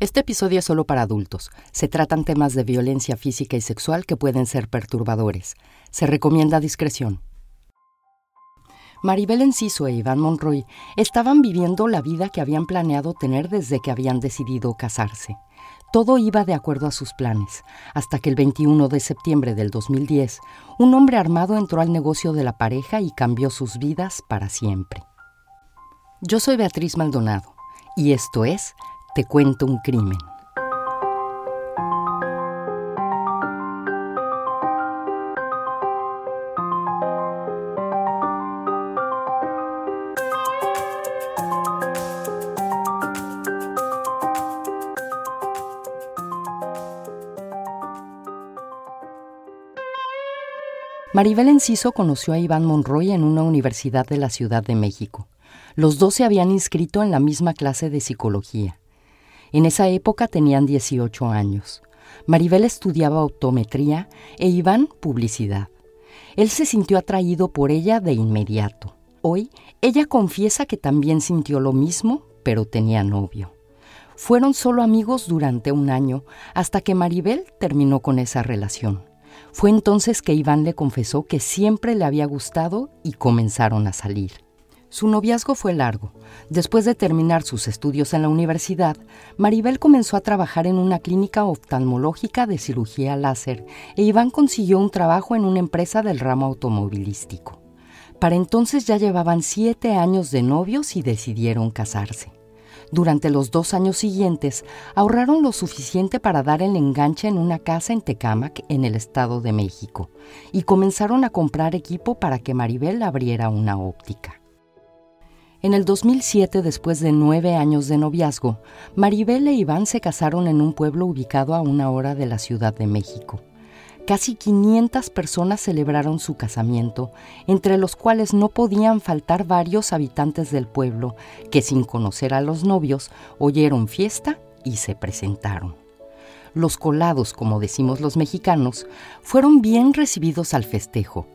Este episodio es solo para adultos. Se tratan temas de violencia física y sexual que pueden ser perturbadores. Se recomienda discreción. Maribel Enciso e Iván Monroy estaban viviendo la vida que habían planeado tener desde que habían decidido casarse. Todo iba de acuerdo a sus planes, hasta que el 21 de septiembre del 2010, un hombre armado entró al negocio de la pareja y cambió sus vidas para siempre. Yo soy Beatriz Maldonado, y esto es te cuento un crimen. Maribel Enciso conoció a Iván Monroy en una universidad de la Ciudad de México. Los dos se habían inscrito en la misma clase de psicología. En esa época tenían 18 años. Maribel estudiaba optometría e Iván publicidad. Él se sintió atraído por ella de inmediato. Hoy, ella confiesa que también sintió lo mismo, pero tenía novio. Fueron solo amigos durante un año, hasta que Maribel terminó con esa relación. Fue entonces que Iván le confesó que siempre le había gustado y comenzaron a salir. Su noviazgo fue largo. Después de terminar sus estudios en la universidad, Maribel comenzó a trabajar en una clínica oftalmológica de cirugía láser e Iván consiguió un trabajo en una empresa del ramo automovilístico. Para entonces ya llevaban siete años de novios y decidieron casarse. Durante los dos años siguientes ahorraron lo suficiente para dar el enganche en una casa en Tecámac, en el Estado de México, y comenzaron a comprar equipo para que Maribel abriera una óptica. En el 2007, después de nueve años de noviazgo, Maribel e Iván se casaron en un pueblo ubicado a una hora de la Ciudad de México. Casi 500 personas celebraron su casamiento, entre los cuales no podían faltar varios habitantes del pueblo que sin conocer a los novios oyeron fiesta y se presentaron. Los colados, como decimos los mexicanos, fueron bien recibidos al festejo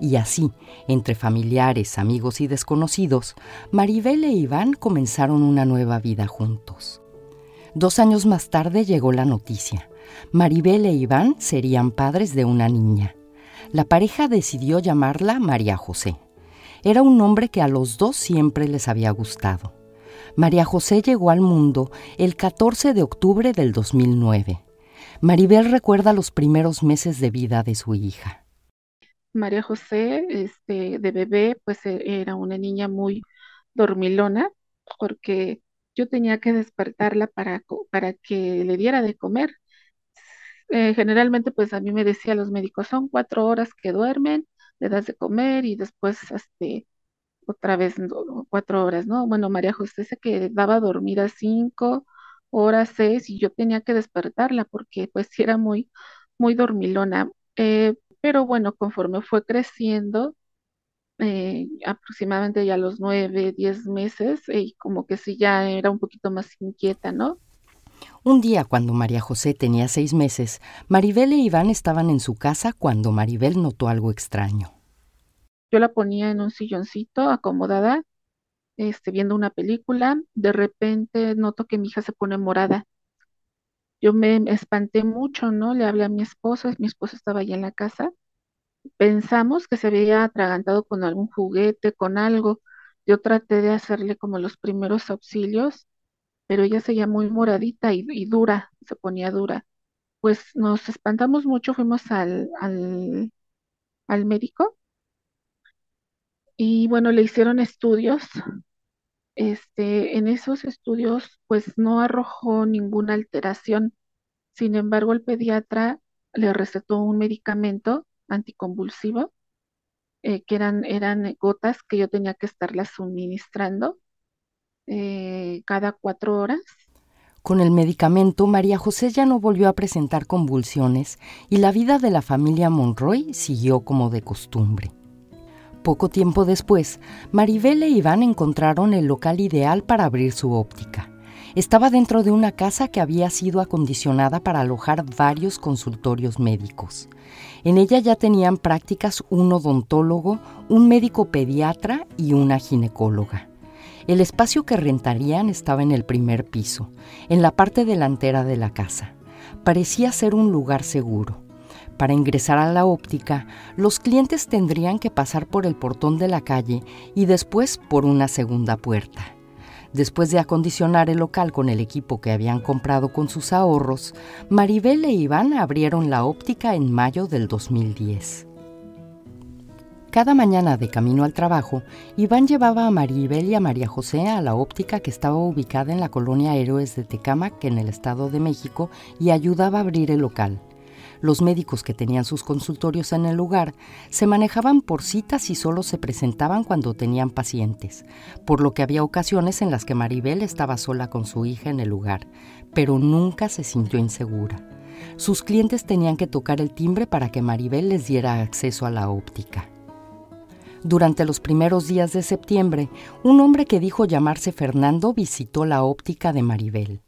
y así, entre familiares, amigos y desconocidos, Maribel e Iván comenzaron una nueva vida juntos. Dos años más tarde llegó la noticia. Maribel e Iván serían padres de una niña. La pareja decidió llamarla María José. Era un nombre que a los dos siempre les había gustado. María José llegó al mundo el 14 de octubre del 2009. Maribel recuerda los primeros meses de vida de su hija. María José, este, de bebé, pues e, era una niña muy dormilona, porque yo tenía que despertarla para, para que le diera de comer. Eh, generalmente, pues a mí me decía los médicos, son cuatro horas que duermen, le das de comer y después, este, otra vez cuatro horas, ¿no? Bueno, María José se quedaba dormida cinco horas, seis, y yo tenía que despertarla porque pues era muy, muy dormilona. Eh, pero bueno, conforme fue creciendo, eh, aproximadamente ya a los nueve, diez meses, y como que sí ya era un poquito más inquieta, ¿no? Un día, cuando María José tenía seis meses, Maribel e Iván estaban en su casa cuando Maribel notó algo extraño. Yo la ponía en un silloncito acomodada, este, viendo una película. De repente noto que mi hija se pone morada. Yo me espanté mucho, ¿no? Le hablé a mi esposo, mi esposo estaba allá en la casa. Pensamos que se había atragantado con algún juguete, con algo. Yo traté de hacerle como los primeros auxilios, pero ella seguía muy moradita y, dura, se ponía dura. Pues nos espantamos mucho, fuimos al, al, al médico y bueno, le hicieron estudios. Este, en esos estudios, pues no arrojó ninguna alteración. Sin embargo, el pediatra le recetó un medicamento anticonvulsivo, eh, que eran, eran gotas que yo tenía que estarlas suministrando eh, cada cuatro horas. Con el medicamento, María José ya no volvió a presentar convulsiones y la vida de la familia Monroy siguió como de costumbre. Poco tiempo después, Maribel e Iván encontraron el local ideal para abrir su óptica. Estaba dentro de una casa que había sido acondicionada para alojar varios consultorios médicos. En ella ya tenían prácticas un odontólogo, un médico pediatra y una ginecóloga. El espacio que rentarían estaba en el primer piso, en la parte delantera de la casa. Parecía ser un lugar seguro. Para ingresar a la óptica, los clientes tendrían que pasar por el portón de la calle y después por una segunda puerta. Después de acondicionar el local con el equipo que habían comprado con sus ahorros, Maribel e Iván abrieron la óptica en mayo del 2010. Cada mañana de camino al trabajo, Iván llevaba a Maribel y a María José a la óptica que estaba ubicada en la colonia Héroes de Tecámac, en el Estado de México, y ayudaba a abrir el local. Los médicos que tenían sus consultorios en el lugar se manejaban por citas y solo se presentaban cuando tenían pacientes, por lo que había ocasiones en las que Maribel estaba sola con su hija en el lugar, pero nunca se sintió insegura. Sus clientes tenían que tocar el timbre para que Maribel les diera acceso a la óptica. Durante los primeros días de septiembre, un hombre que dijo llamarse Fernando visitó la óptica de Maribel.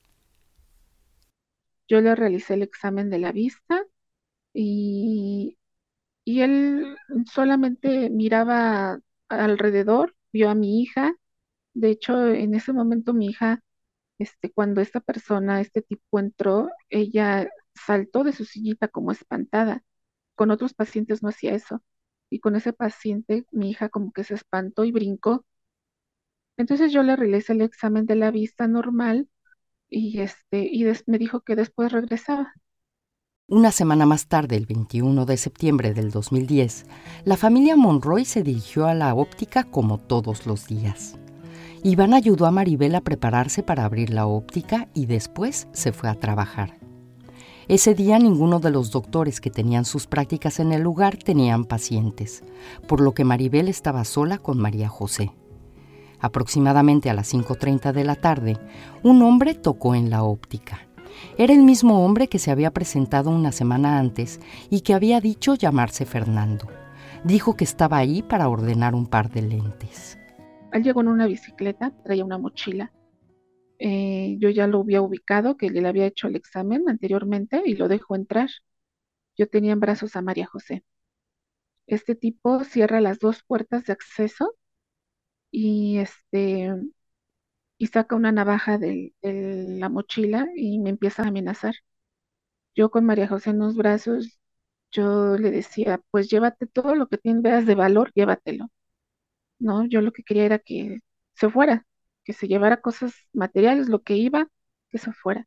Yo le realicé el examen de la vista y, y él solamente miraba alrededor, vio a mi hija. De hecho, en ese momento mi hija, este, cuando esta persona, este tipo entró, ella saltó de su sillita como espantada. Con otros pacientes no hacía eso y con ese paciente mi hija como que se espantó y brincó. Entonces yo le realicé el examen de la vista normal y este y me dijo que después regresaba. Una semana más tarde, el 21 de septiembre del 2010, la familia Monroy se dirigió a la óptica como todos los días. Iván ayudó a Maribel a prepararse para abrir la óptica y después se fue a trabajar. Ese día ninguno de los doctores que tenían sus prácticas en el lugar tenían pacientes, por lo que Maribel estaba sola con María José. Aproximadamente a las 5.30 de la tarde, un hombre tocó en la óptica. Era el mismo hombre que se había presentado una semana antes y que había dicho llamarse Fernando. Dijo que estaba ahí para ordenar un par de lentes. Él llegó en una bicicleta, traía una mochila eh, yo ya lo había ubicado, que le había hecho el examen anteriormente y lo dejó entrar. Yo tenía en brazos a María José. Este tipo cierra las dos puertas de acceso y este y saca una navaja de, la mochila y me empieza a amenazar. Yo con María José en los brazos, yo le decía, pues llévate todo lo que tienes, veas de valor, llévatelo. No, yo lo que quería era que se fuera, que se llevara cosas materiales, lo que iba, que se fuera.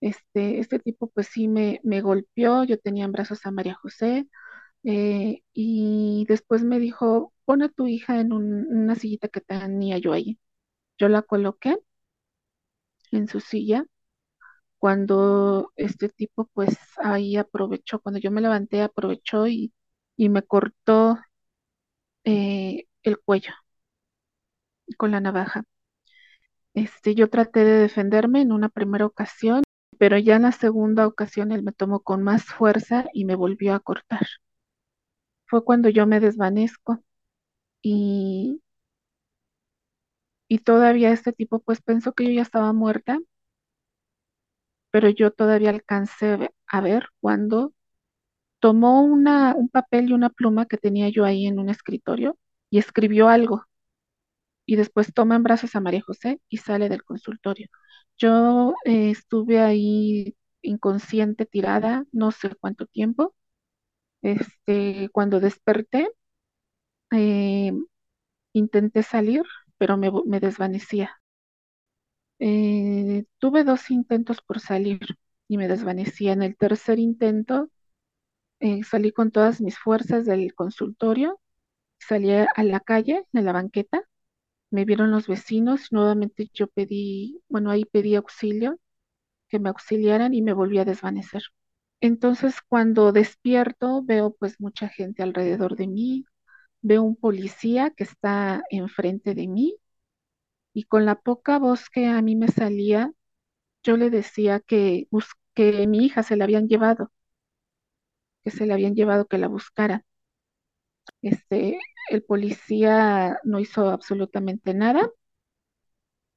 Este, este tipo pues sí me, me golpeó, yo tenía en brazos a María José eh, y después me dijo, pon a tu hija en una sillita que tenía yo ahí. Yo la coloqué en su silla cuando este tipo pues ahí aprovechó, cuando yo me levanté aprovechó y, y me cortó eh, el cuello con la navaja. Este, yo traté de defenderme en una primera ocasión, pero ya en la segunda ocasión él me tomó con más fuerza y me volvió a cortar. Fue cuando yo me desvanezco y, y todavía este tipo pues pensó que yo ya estaba muerta, pero yo todavía alcancé a ver cuando tomó una, un papel y una pluma que tenía yo ahí en un escritorio y escribió algo y después toma en brazos a María José y sale del consultorio. Yo eh, estuve ahí inconsciente, tirada, no sé cuánto tiempo. Este, cuando desperté, eh, intenté salir, pero me, desvanecía. Eh, tuve dos intentos por salir y me desvanecía. En el tercer intento salí con todas mis fuerzas del consultorio, salí a la calle, en la banqueta, me vieron los vecinos, nuevamente yo pedí, bueno, ahí pedí auxilio, que me auxiliaran y me volví a desvanecer. Entonces, cuando despierto, veo pues mucha gente alrededor de mí, veo un policía que está enfrente de mí y con la poca voz que a mí me salía, yo le decía que, que mi hija se la habían llevado, que se la habían llevado, que la buscara. Este, el policía no hizo absolutamente nada.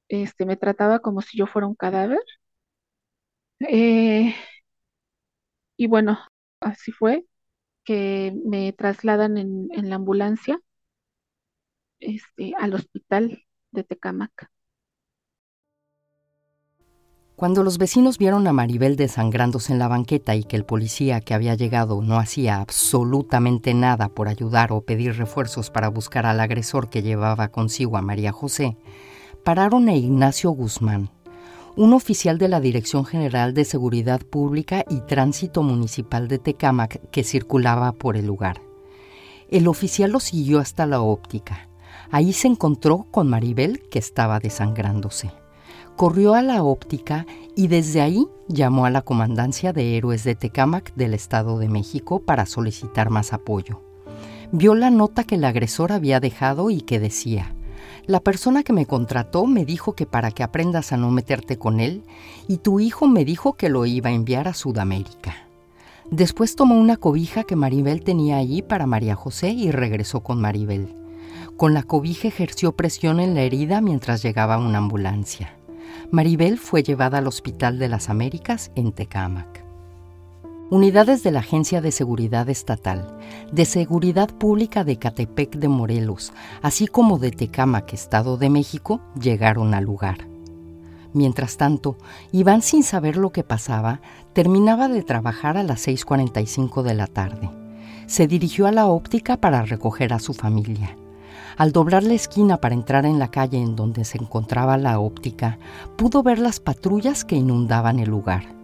Este, me trataba como si yo fuera un cadáver. Eh, y bueno, así fue que me trasladan en, la ambulancia este, al hospital de Tecamac. Cuando los vecinos vieron a Maribel desangrándose en la banqueta y que el policía que había llegado no hacía absolutamente nada por ayudar o pedir refuerzos para buscar al agresor que llevaba consigo a María José, pararon a Ignacio Guzmán, un oficial de la Dirección General de Seguridad Pública y Tránsito Municipal de Tecámac que circulaba por el lugar. El oficial lo siguió hasta la óptica. Ahí se encontró con Maribel que estaba desangrándose corrió a la óptica y desde ahí llamó a la Comandancia de Héroes de Tecámac del Estado de México para solicitar más apoyo. Vio la nota que el agresor había dejado y que decía, la persona que me contrató me dijo que para que aprendas a no meterte con él y tu hijo me dijo que lo iba a enviar a Sudamérica. Después tomó una cobija que Maribel tenía allí para María José y regresó con Maribel. Con la cobija ejerció presión en la herida mientras llegaba una ambulancia. Maribel fue llevada al Hospital de las Américas en Tecámac. Unidades de la Agencia de Seguridad Estatal, de Seguridad Pública de Catepec de Morelos, así como de Tecámac, Estado de México, llegaron al lugar. Mientras tanto, Iván, sin saber lo que pasaba, terminaba de trabajar a las 6.45 de la tarde. Se dirigió a la óptica para recoger a su familia. Al doblar la esquina para entrar en la calle en donde se encontraba la óptica, pudo ver las patrullas que inundaban el lugar.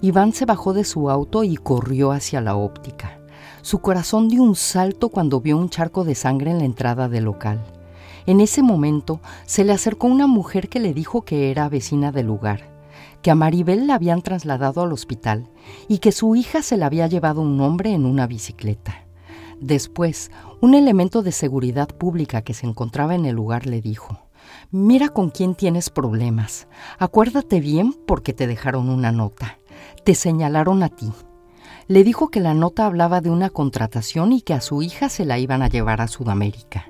Iván se bajó de su auto y corrió hacia la óptica. Su corazón dio un salto cuando vio un charco de sangre en la entrada del local. En ese momento se le acercó una mujer que le dijo que era vecina del lugar, que a Maribel la habían trasladado al hospital y que su hija se la había llevado un hombre en una bicicleta. Después, un elemento de seguridad pública que se encontraba en el lugar le dijo, Mira con quién tienes problemas. Acuérdate bien porque te dejaron una nota. Te señalaron a ti. Le dijo que la nota hablaba de una contratación y que a su hija se la iban a llevar a Sudamérica.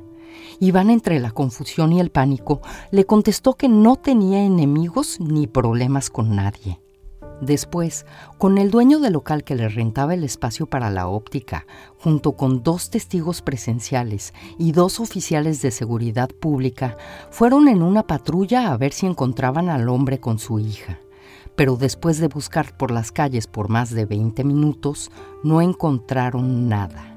Iván, entre la confusión y el pánico, le contestó que no tenía enemigos ni problemas con nadie. Después, con el dueño del local que le rentaba el espacio para la óptica, junto con dos testigos presenciales y dos oficiales de seguridad pública, fueron en una patrulla a ver si encontraban al hombre con su hija. Pero después de buscar por las calles por más de 20 minutos, no encontraron nada.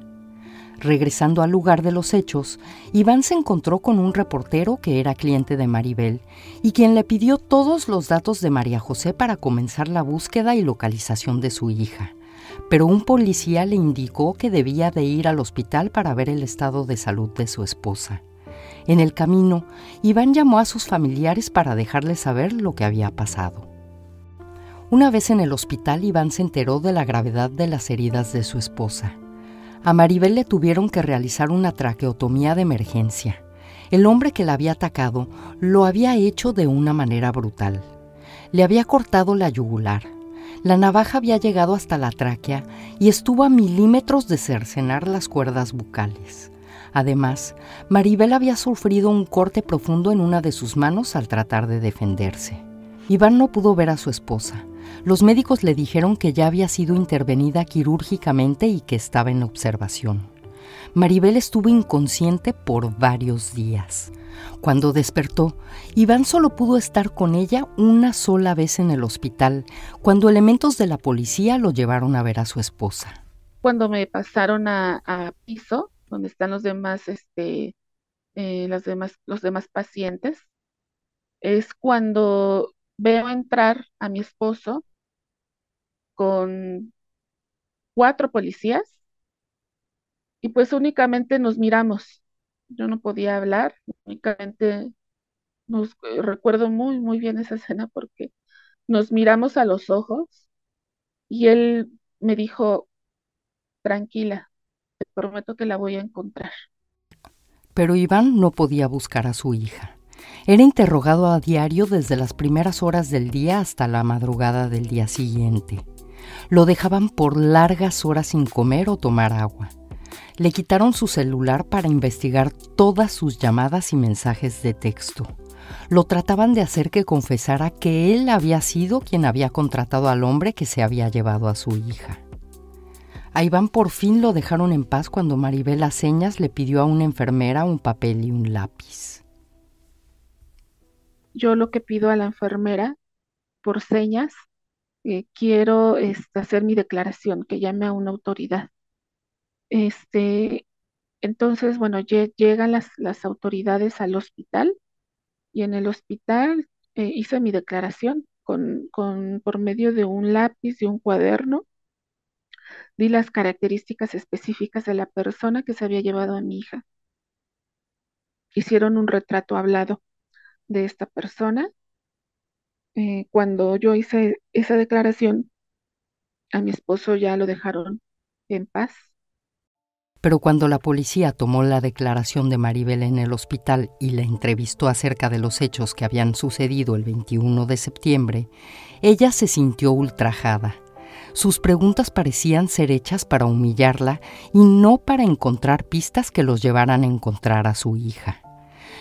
Regresando al lugar de los hechos, Iván se encontró con un reportero que era cliente de Maribel y quien le pidió todos los datos de María José para comenzar la búsqueda y localización de su hija. Pero un policía le indicó que debía de ir al hospital para ver el estado de salud de su esposa. En el camino, Iván llamó a sus familiares para dejarles saber lo que había pasado. Una vez en el hospital, Iván se enteró de la gravedad de las heridas de su esposa. A Maribel le tuvieron que realizar una traqueotomía de emergencia. El hombre que la había atacado lo había hecho de una manera brutal. Le había cortado la yugular. La navaja había llegado hasta la tráquea y estuvo a milímetros de cercenar las cuerdas bucales. Además, Maribel había sufrido un corte profundo en una de sus manos al tratar de defenderse. Iván no pudo ver a su esposa, los médicos le dijeron que ya había sido intervenida quirúrgicamente y que estaba en observación. Maribel estuvo inconsciente por varios días. Cuando despertó, Iván solo pudo estar con ella una sola vez en el hospital, cuando elementos de la policía lo llevaron a ver a su esposa. Cuando me pasaron a, piso, donde están los demás, este, eh, demás, los demás pacientes, es cuando veo entrar a mi esposo con cuatro policías y pues únicamente nos miramos. Yo no podía hablar, únicamente nos eh, recuerdo muy, muy bien esa escena porque nos miramos a los ojos y él me dijo, tranquila, te prometo que la voy a encontrar. Pero Iván no podía buscar a su hija. Era interrogado a diario desde las primeras horas del día hasta la madrugada del día siguiente. Lo dejaban por largas horas sin comer o tomar agua. Le quitaron su celular para investigar todas sus llamadas y mensajes de texto. Lo trataban de hacer que confesara que él había sido quien había contratado al hombre que se había llevado a su hija. A Iván por fin lo dejaron en paz cuando Maribel a señas le pidió a una enfermera un papel y un lápiz. yo lo que pido a la enfermera por señas, eh, quiero este, hacer mi declaración, que llame a una autoridad. Este, entonces, bueno, llegan las, las autoridades al hospital y en el hospital eh, hice mi declaración con, con, por medio de un lápiz y un cuaderno. Di las características específicas de la persona que se había llevado a mi hija. Hicieron un retrato hablado de esta persona. Eh, cuando yo hice esa declaración, a mi esposo ya lo dejaron en paz pero cuando la policía tomó la declaración de Maribel en el hospital y la entrevistó acerca de los hechos que habían sucedido el 21 de septiembre, ella se sintió ultrajada. Sus preguntas parecían ser hechas para humillarla y no para encontrar pistas que los llevaran a encontrar a su hija.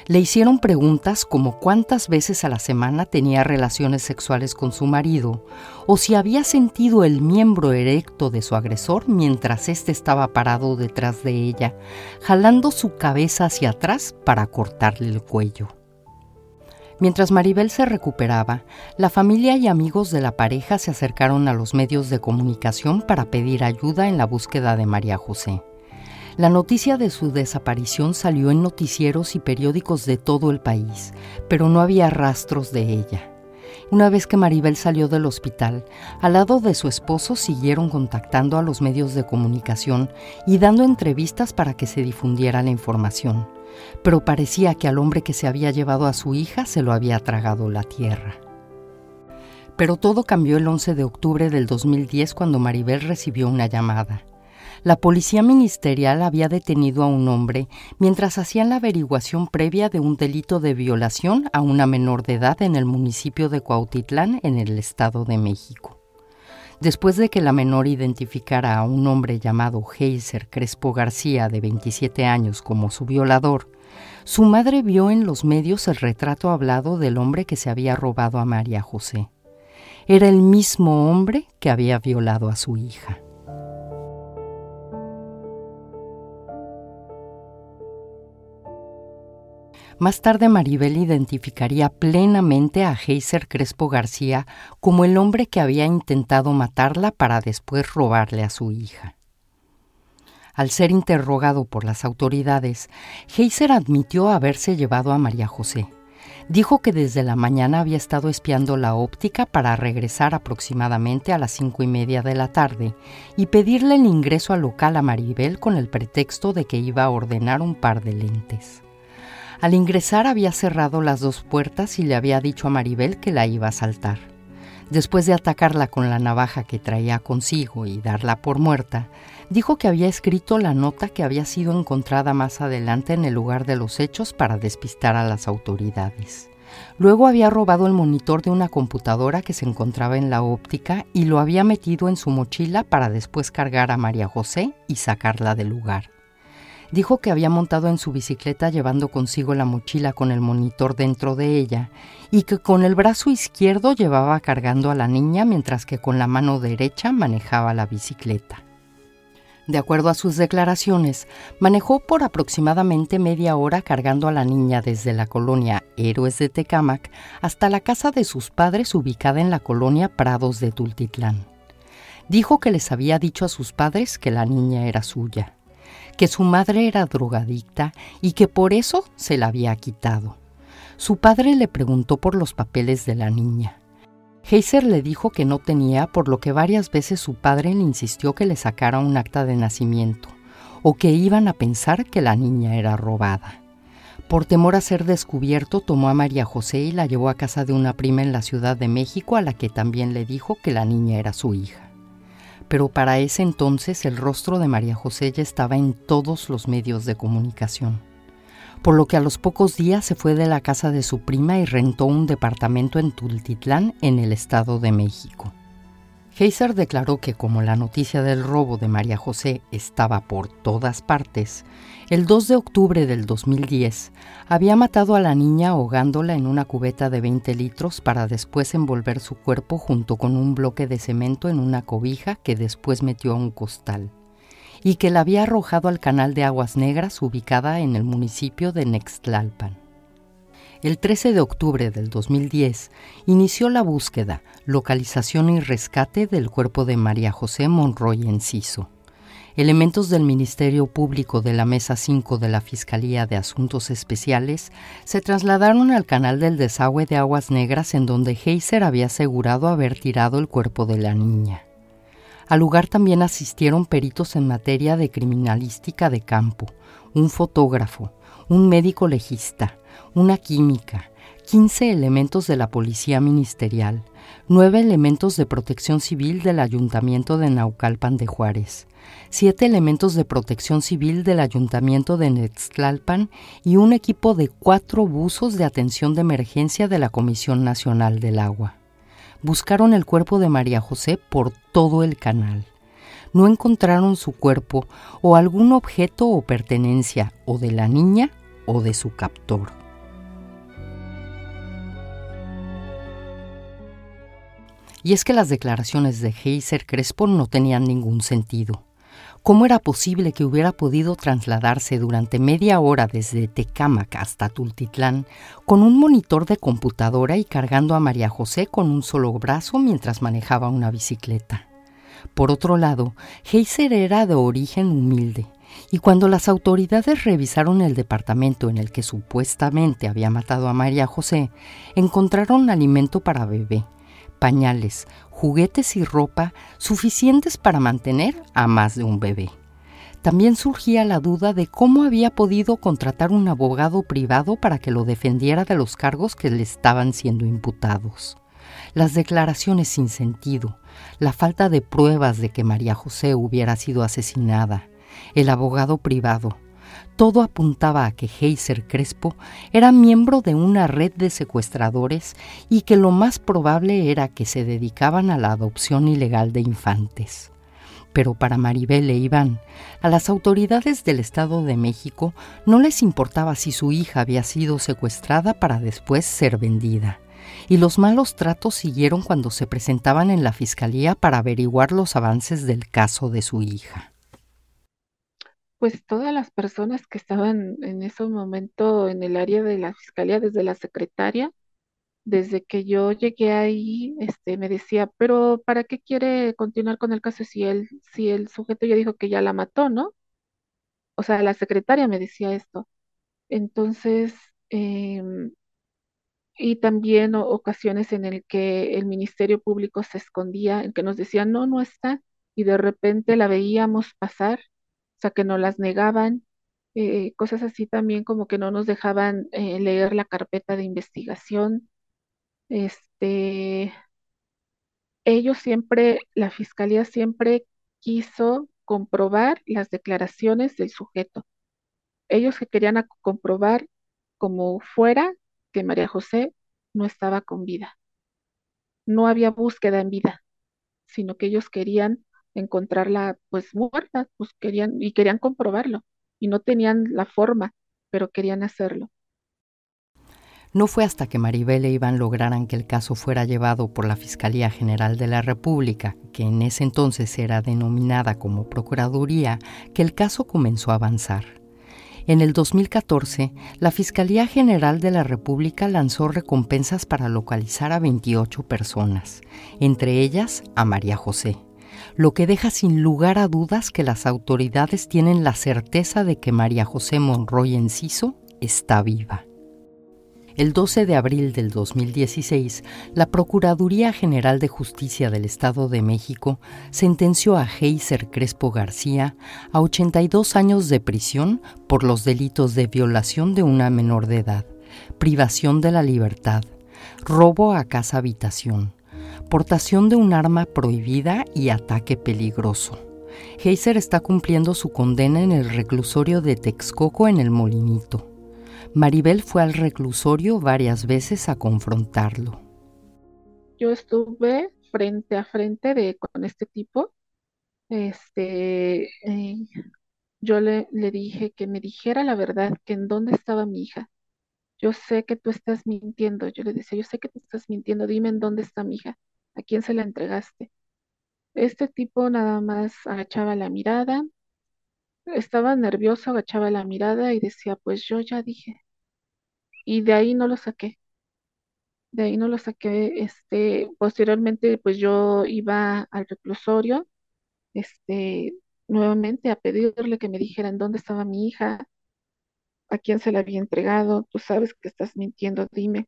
Le hicieron preguntas como cuántas veces a la semana tenía relaciones sexuales con su marido o si había sentido el miembro erecto de su agresor mientras éste estaba parado detrás de ella, jalando su cabeza hacia atrás para cortarle el cuello. Mientras Maribel se recuperaba, la familia y amigos de la pareja se acercaron a los medios de comunicación para pedir ayuda en la búsqueda de María José. La noticia de su desaparición salió en noticieros y periódicos de todo el país, pero no había rastros de ella. Una vez que Maribel salió del hospital, al lado de su esposo siguieron contactando a los medios de comunicación y dando entrevistas para que se difundiera la información, pero parecía que al hombre que se había llevado a su hija se lo había tragado la tierra. Pero todo cambió el 11 de octubre del 2010 cuando Maribel recibió una llamada la policía ministerial había detenido a un hombre mientras hacían la averiguación previa de un delito de violación a una menor de edad en el municipio de Cuautitlán, en el Estado de México. Después de que la menor identificara a un hombre llamado Heiser Crespo García, de 27 años, como su violador, su madre vio en los medios el retrato hablado del hombre que se había robado a María José. Era el mismo hombre que había violado a su hija. Más tarde Maribel identificaría plenamente a Heiser Crespo García como el hombre que había intentado matarla para después robarle a su hija. Al ser interrogado por las autoridades, Heiser admitió haberse llevado a María José. Dijo que desde la mañana había estado espiando la óptica para regresar aproximadamente a las cinco y media de la tarde y pedirle el ingreso al local a Maribel con el pretexto de que iba a ordenar un par de lentes. Al ingresar había cerrado las dos puertas y le había dicho a Maribel que la iba a saltar. Después de atacarla con la navaja que traía consigo y darla por muerta, dijo que había escrito la nota que había sido encontrada más adelante en el lugar de los hechos para despistar a las autoridades. Luego había robado el monitor de una computadora que se encontraba en la óptica y lo había metido en su mochila para después cargar a María José y sacarla del lugar. Dijo que había montado en su bicicleta llevando consigo la mochila con el monitor dentro de ella y que con el brazo izquierdo llevaba cargando a la niña mientras que con la mano derecha manejaba la bicicleta. De acuerdo a sus declaraciones, manejó por aproximadamente media hora cargando a la niña desde la colonia Héroes de Tecámac hasta la casa de sus padres ubicada en la colonia Prados de Tultitlán. Dijo que les había dicho a sus padres que la niña era suya que su madre era drogadicta y que por eso se la había quitado. Su padre le preguntó por los papeles de la niña. Heiser le dijo que no tenía, por lo que varias veces su padre le insistió que le sacara un acta de nacimiento, o que iban a pensar que la niña era robada. Por temor a ser descubierto, tomó a María José y la llevó a casa de una prima en la Ciudad de México, a la que también le dijo que la niña era su hija pero para ese entonces el rostro de María José ya estaba en todos los medios de comunicación, por lo que a los pocos días se fue de la casa de su prima y rentó un departamento en Tultitlán, en el Estado de México. Heiser declaró que como la noticia del robo de María José estaba por todas partes, el 2 de octubre del 2010 había matado a la niña ahogándola en una cubeta de 20 litros para después envolver su cuerpo junto con un bloque de cemento en una cobija que después metió a un costal, y que la había arrojado al canal de aguas negras ubicada en el municipio de Nextlalpan. El 13 de octubre del 2010 inició la búsqueda, localización y rescate del cuerpo de María José Monroy Enciso. Elementos del Ministerio Público de la Mesa 5 de la Fiscalía de Asuntos Especiales se trasladaron al canal del desagüe de Aguas Negras en donde Heiser había asegurado haber tirado el cuerpo de la niña. Al lugar también asistieron peritos en materia de criminalística de campo, un fotógrafo, un médico legista, una química, 15 elementos de la Policía Ministerial, 9 elementos de protección civil del Ayuntamiento de Naucalpan de Juárez, siete elementos de protección civil del Ayuntamiento de Nextlalpan y un equipo de cuatro buzos de atención de emergencia de la Comisión Nacional del Agua. Buscaron el cuerpo de María José por todo el canal. No encontraron su cuerpo o algún objeto o pertenencia o de la niña o de su captor. Y es que las declaraciones de Heiser Crespo no tenían ningún sentido. ¿Cómo era posible que hubiera podido trasladarse durante media hora desde Tecámac hasta Tultitlán con un monitor de computadora y cargando a María José con un solo brazo mientras manejaba una bicicleta? Por otro lado, Heiser era de origen humilde, y cuando las autoridades revisaron el departamento en el que supuestamente había matado a María José, encontraron alimento para bebé, pañales, juguetes y ropa suficientes para mantener a más de un bebé. También surgía la duda de cómo había podido contratar un abogado privado para que lo defendiera de los cargos que le estaban siendo imputados. Las declaraciones sin sentido, la falta de pruebas de que María José hubiera sido asesinada, el abogado privado, todo apuntaba a que Heiser Crespo era miembro de una red de secuestradores y que lo más probable era que se dedicaban a la adopción ilegal de infantes. Pero para Maribel e Iván, a las autoridades del Estado de México no les importaba si su hija había sido secuestrada para después ser vendida. Y los malos tratos siguieron cuando se presentaban en la Fiscalía para averiguar los avances del caso de su hija pues todas las personas que estaban en ese momento en el área de la fiscalía, desde la secretaria, desde que yo llegué ahí, este, me decía, pero ¿para qué quiere continuar con el caso si él, si el sujeto ya dijo que ya la mató, ¿no? O sea, la secretaria me decía esto. Entonces, em, y también ocasiones en el que el Ministerio Público se escondía, en que nos decían, no, no está, y de repente la veíamos pasar o sea, que no las negaban, eh, cosas así también como que no nos dejaban eh, leer la carpeta de investigación. Este, ellos siempre, la fiscalía siempre quiso comprobar las declaraciones del sujeto. Ellos que querían comprobar como fuera que María José no estaba con vida. No había búsqueda en vida, sino que ellos querían encontrarla pues muerta, pues querían y querían comprobarlo y no tenían la forma, pero querían hacerlo. No fue hasta que Maribel e Iván lograran que el caso fuera llevado por la Fiscalía General de la República, que en ese entonces era denominada como Procuraduría, que el caso comenzó a avanzar. En el 2014, la Fiscalía General de la República lanzó recompensas para localizar a 28 personas, entre ellas a María José lo que deja sin lugar a dudas que las autoridades tienen la certeza de que María José Monroy Enciso está viva. El 12 de abril del 2016, la Procuraduría General de Justicia del Estado de México sentenció a Heiser Crespo García a 82 años de prisión por los delitos de violación de una menor de edad, privación de la libertad, robo a casa habitación, portación de un arma prohibida y ataque peligroso. Heiser está cumpliendo su condena en el reclusorio de Texcoco en el Molinito. Maribel fue al reclusorio varias veces a confrontarlo. Yo estuve frente a frente con este tipo. Este, eh, yo le, le dije que me dijera la verdad, que en dónde estaba mi hija. Yo sé que tú estás mintiendo. Yo le decía, yo sé que tú estás mintiendo, dime en dónde está mi hija. ¿A quién se la entregaste? Este tipo nada más agachaba la mirada, estaba nervioso, agachaba la mirada y decía, pues yo ya dije. y de ahí no lo saqué. De ahí no lo saqué. Este, posteriormente, pues yo iba al reclusorio, este, nuevamente a pedirle que me dijeran dónde estaba mi hija, a quién se la había entregado. Tú sabes que estás mintiendo, dime.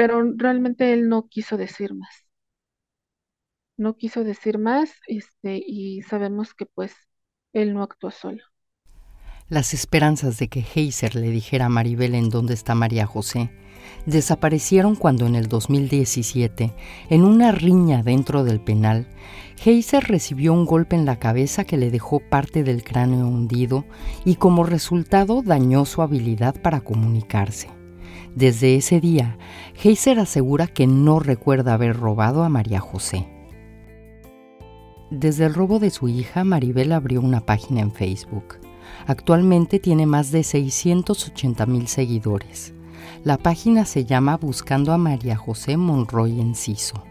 Pero realmente él no quiso decir más. No quiso decir más, este, y sabemos que pues él no actuó solo. Las esperanzas de que Heiser le dijera a Maribel en dónde está María José desaparecieron cuando en el 2017, en una riña dentro del penal, Heiser recibió un golpe en la cabeza que le dejó parte del cráneo hundido y como resultado dañó su habilidad para comunicarse. Desde ese día, Heiser asegura que no recuerda haber robado a María José. Desde el robo de su hija, Maribel abrió una página en Facebook. Actualmente tiene más de 680 mil seguidores. La página se llama Buscando a María José Monroy Enciso.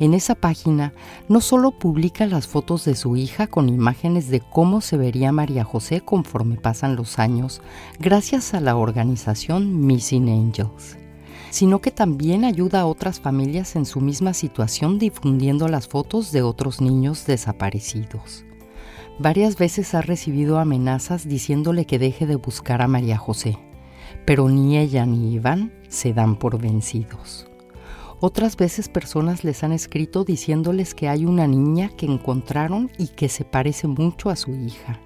En esa página no solo publica las fotos de su hija con imágenes de cómo se vería María José conforme pasan los años, gracias a la organización Missing Angels, sino que también ayuda a otras familias en su misma situación difundiendo las fotos de otros niños desaparecidos. Varias veces ha recibido amenazas diciéndole que deje de buscar a María José, pero ni ella ni Iván se dan por vencidos. Otras veces personas les han escrito diciéndoles que hay una niña que encontraron y que se parece mucho a su hija.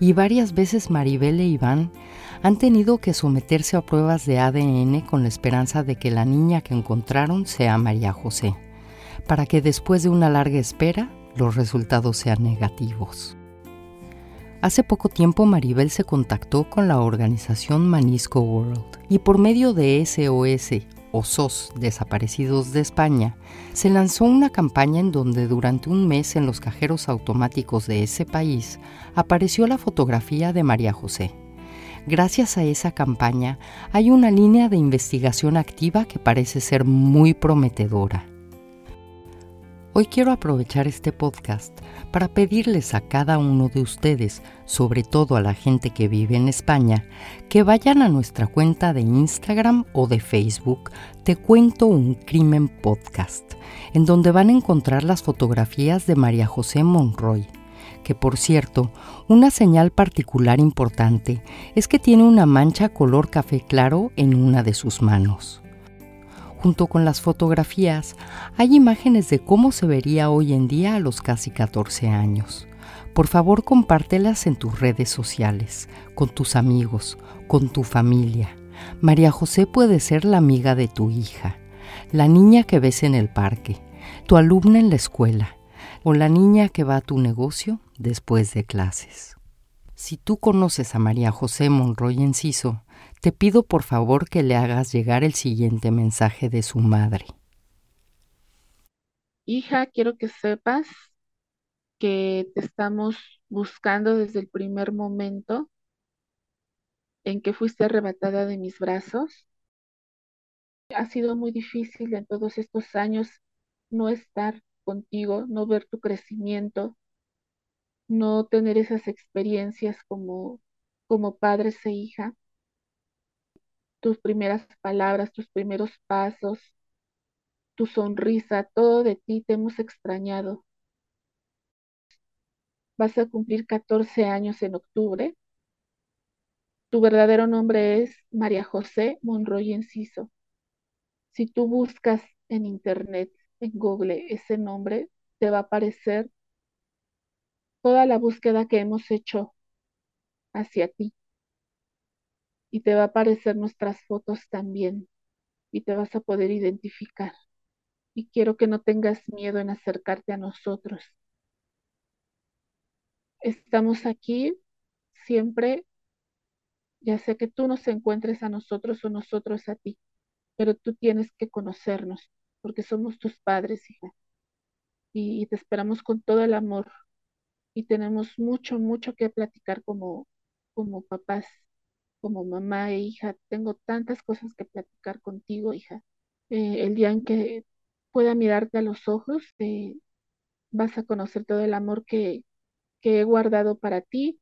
Y varias veces Maribel e Iván han tenido que someterse a pruebas de ADN con la esperanza de que la niña que encontraron sea María José, para que después de una larga espera los resultados sean negativos. Hace poco tiempo Maribel se contactó con la organización Manisco World y por medio de SOS o SOS Desaparecidos de España, se lanzó una campaña en donde durante un mes en los cajeros automáticos de ese país apareció la fotografía de María José. Gracias a esa campaña hay una línea de investigación activa que parece ser muy prometedora. Hoy quiero aprovechar este podcast para pedirles a cada uno de ustedes, sobre todo a la gente que vive en España, que vayan a nuestra cuenta de Instagram o de Facebook Te Cuento un Crimen Podcast, en donde van a encontrar las fotografías de María José Monroy que por cierto, una señal particular importante es que tiene una mancha color café claro en una de sus manos. Junto con las fotografías, hay imágenes de cómo se vería hoy en día a los casi 14 años. Por favor, compártelas en tus redes sociales, con tus amigos, con tu familia. María José puede ser la amiga de tu hija, la niña que ves en el parque, tu alumna en la escuela o la niña que va a tu negocio después de clases. Si tú conoces a María José Monroy Enciso, te pido por favor que le hagas llegar el siguiente mensaje de su madre. Hija, quiero que sepas que te estamos buscando desde el primer momento en que fuiste arrebatada de mis brazos. Ha sido muy difícil en todos estos años no estar contigo, no ver tu crecimiento, no tener esas experiencias como, como padres e hija tus primeras palabras, tus primeros pasos, tu sonrisa, todo de ti te hemos extrañado. Vas a cumplir 14 años en octubre. Tu verdadero nombre es María José Monroy Enciso. Si tú buscas en internet, en Google, ese nombre, te va a aparecer toda la búsqueda que hemos hecho hacia ti y te va a aparecer nuestras fotos también y te vas a poder identificar. Y quiero que no tengas miedo en acercarte a nosotros. Estamos aquí siempre, ya sea que tú nos encuentres a nosotros o nosotros a ti, pero tú tienes que conocernos porque somos tus padres, hija. Y, te esperamos con todo el amor y tenemos mucho, mucho que platicar como, como papás como mamá e hija, tengo tantas cosas que platicar contigo, hija. Eh, el día en que pueda mirarte a los ojos, eh, vas a conocer todo el amor que, he guardado para ti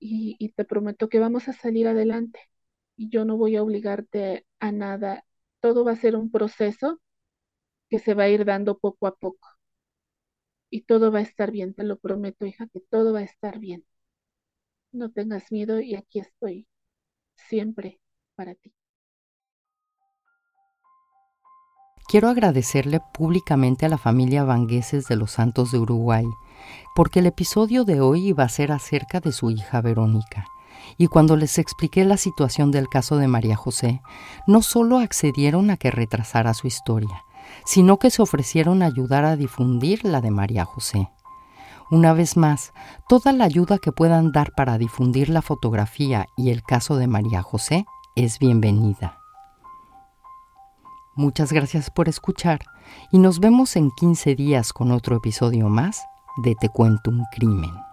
y, y te prometo que vamos a salir adelante. y yo no voy a obligarte a nada. Todo va a ser un proceso que se va a ir dando poco a poco. Y todo va a estar bien, te lo prometo, hija, que todo va a estar bien. No tengas miedo y aquí estoy siempre para ti. Quiero agradecerle públicamente a la familia Vangueses de los Santos de Uruguay, porque el episodio de hoy iba a ser acerca de su hija Verónica. Y cuando les expliqué la situación del caso de María José, no solo accedieron a que retrasara su historia, sino que se ofrecieron a ayudar a difundir la de María José. Una vez más, toda la ayuda que puedan dar para difundir la fotografía y el caso de María José es bienvenida. Muchas gracias por escuchar y nos vemos en 15 días con otro episodio más de Te cuento un crimen.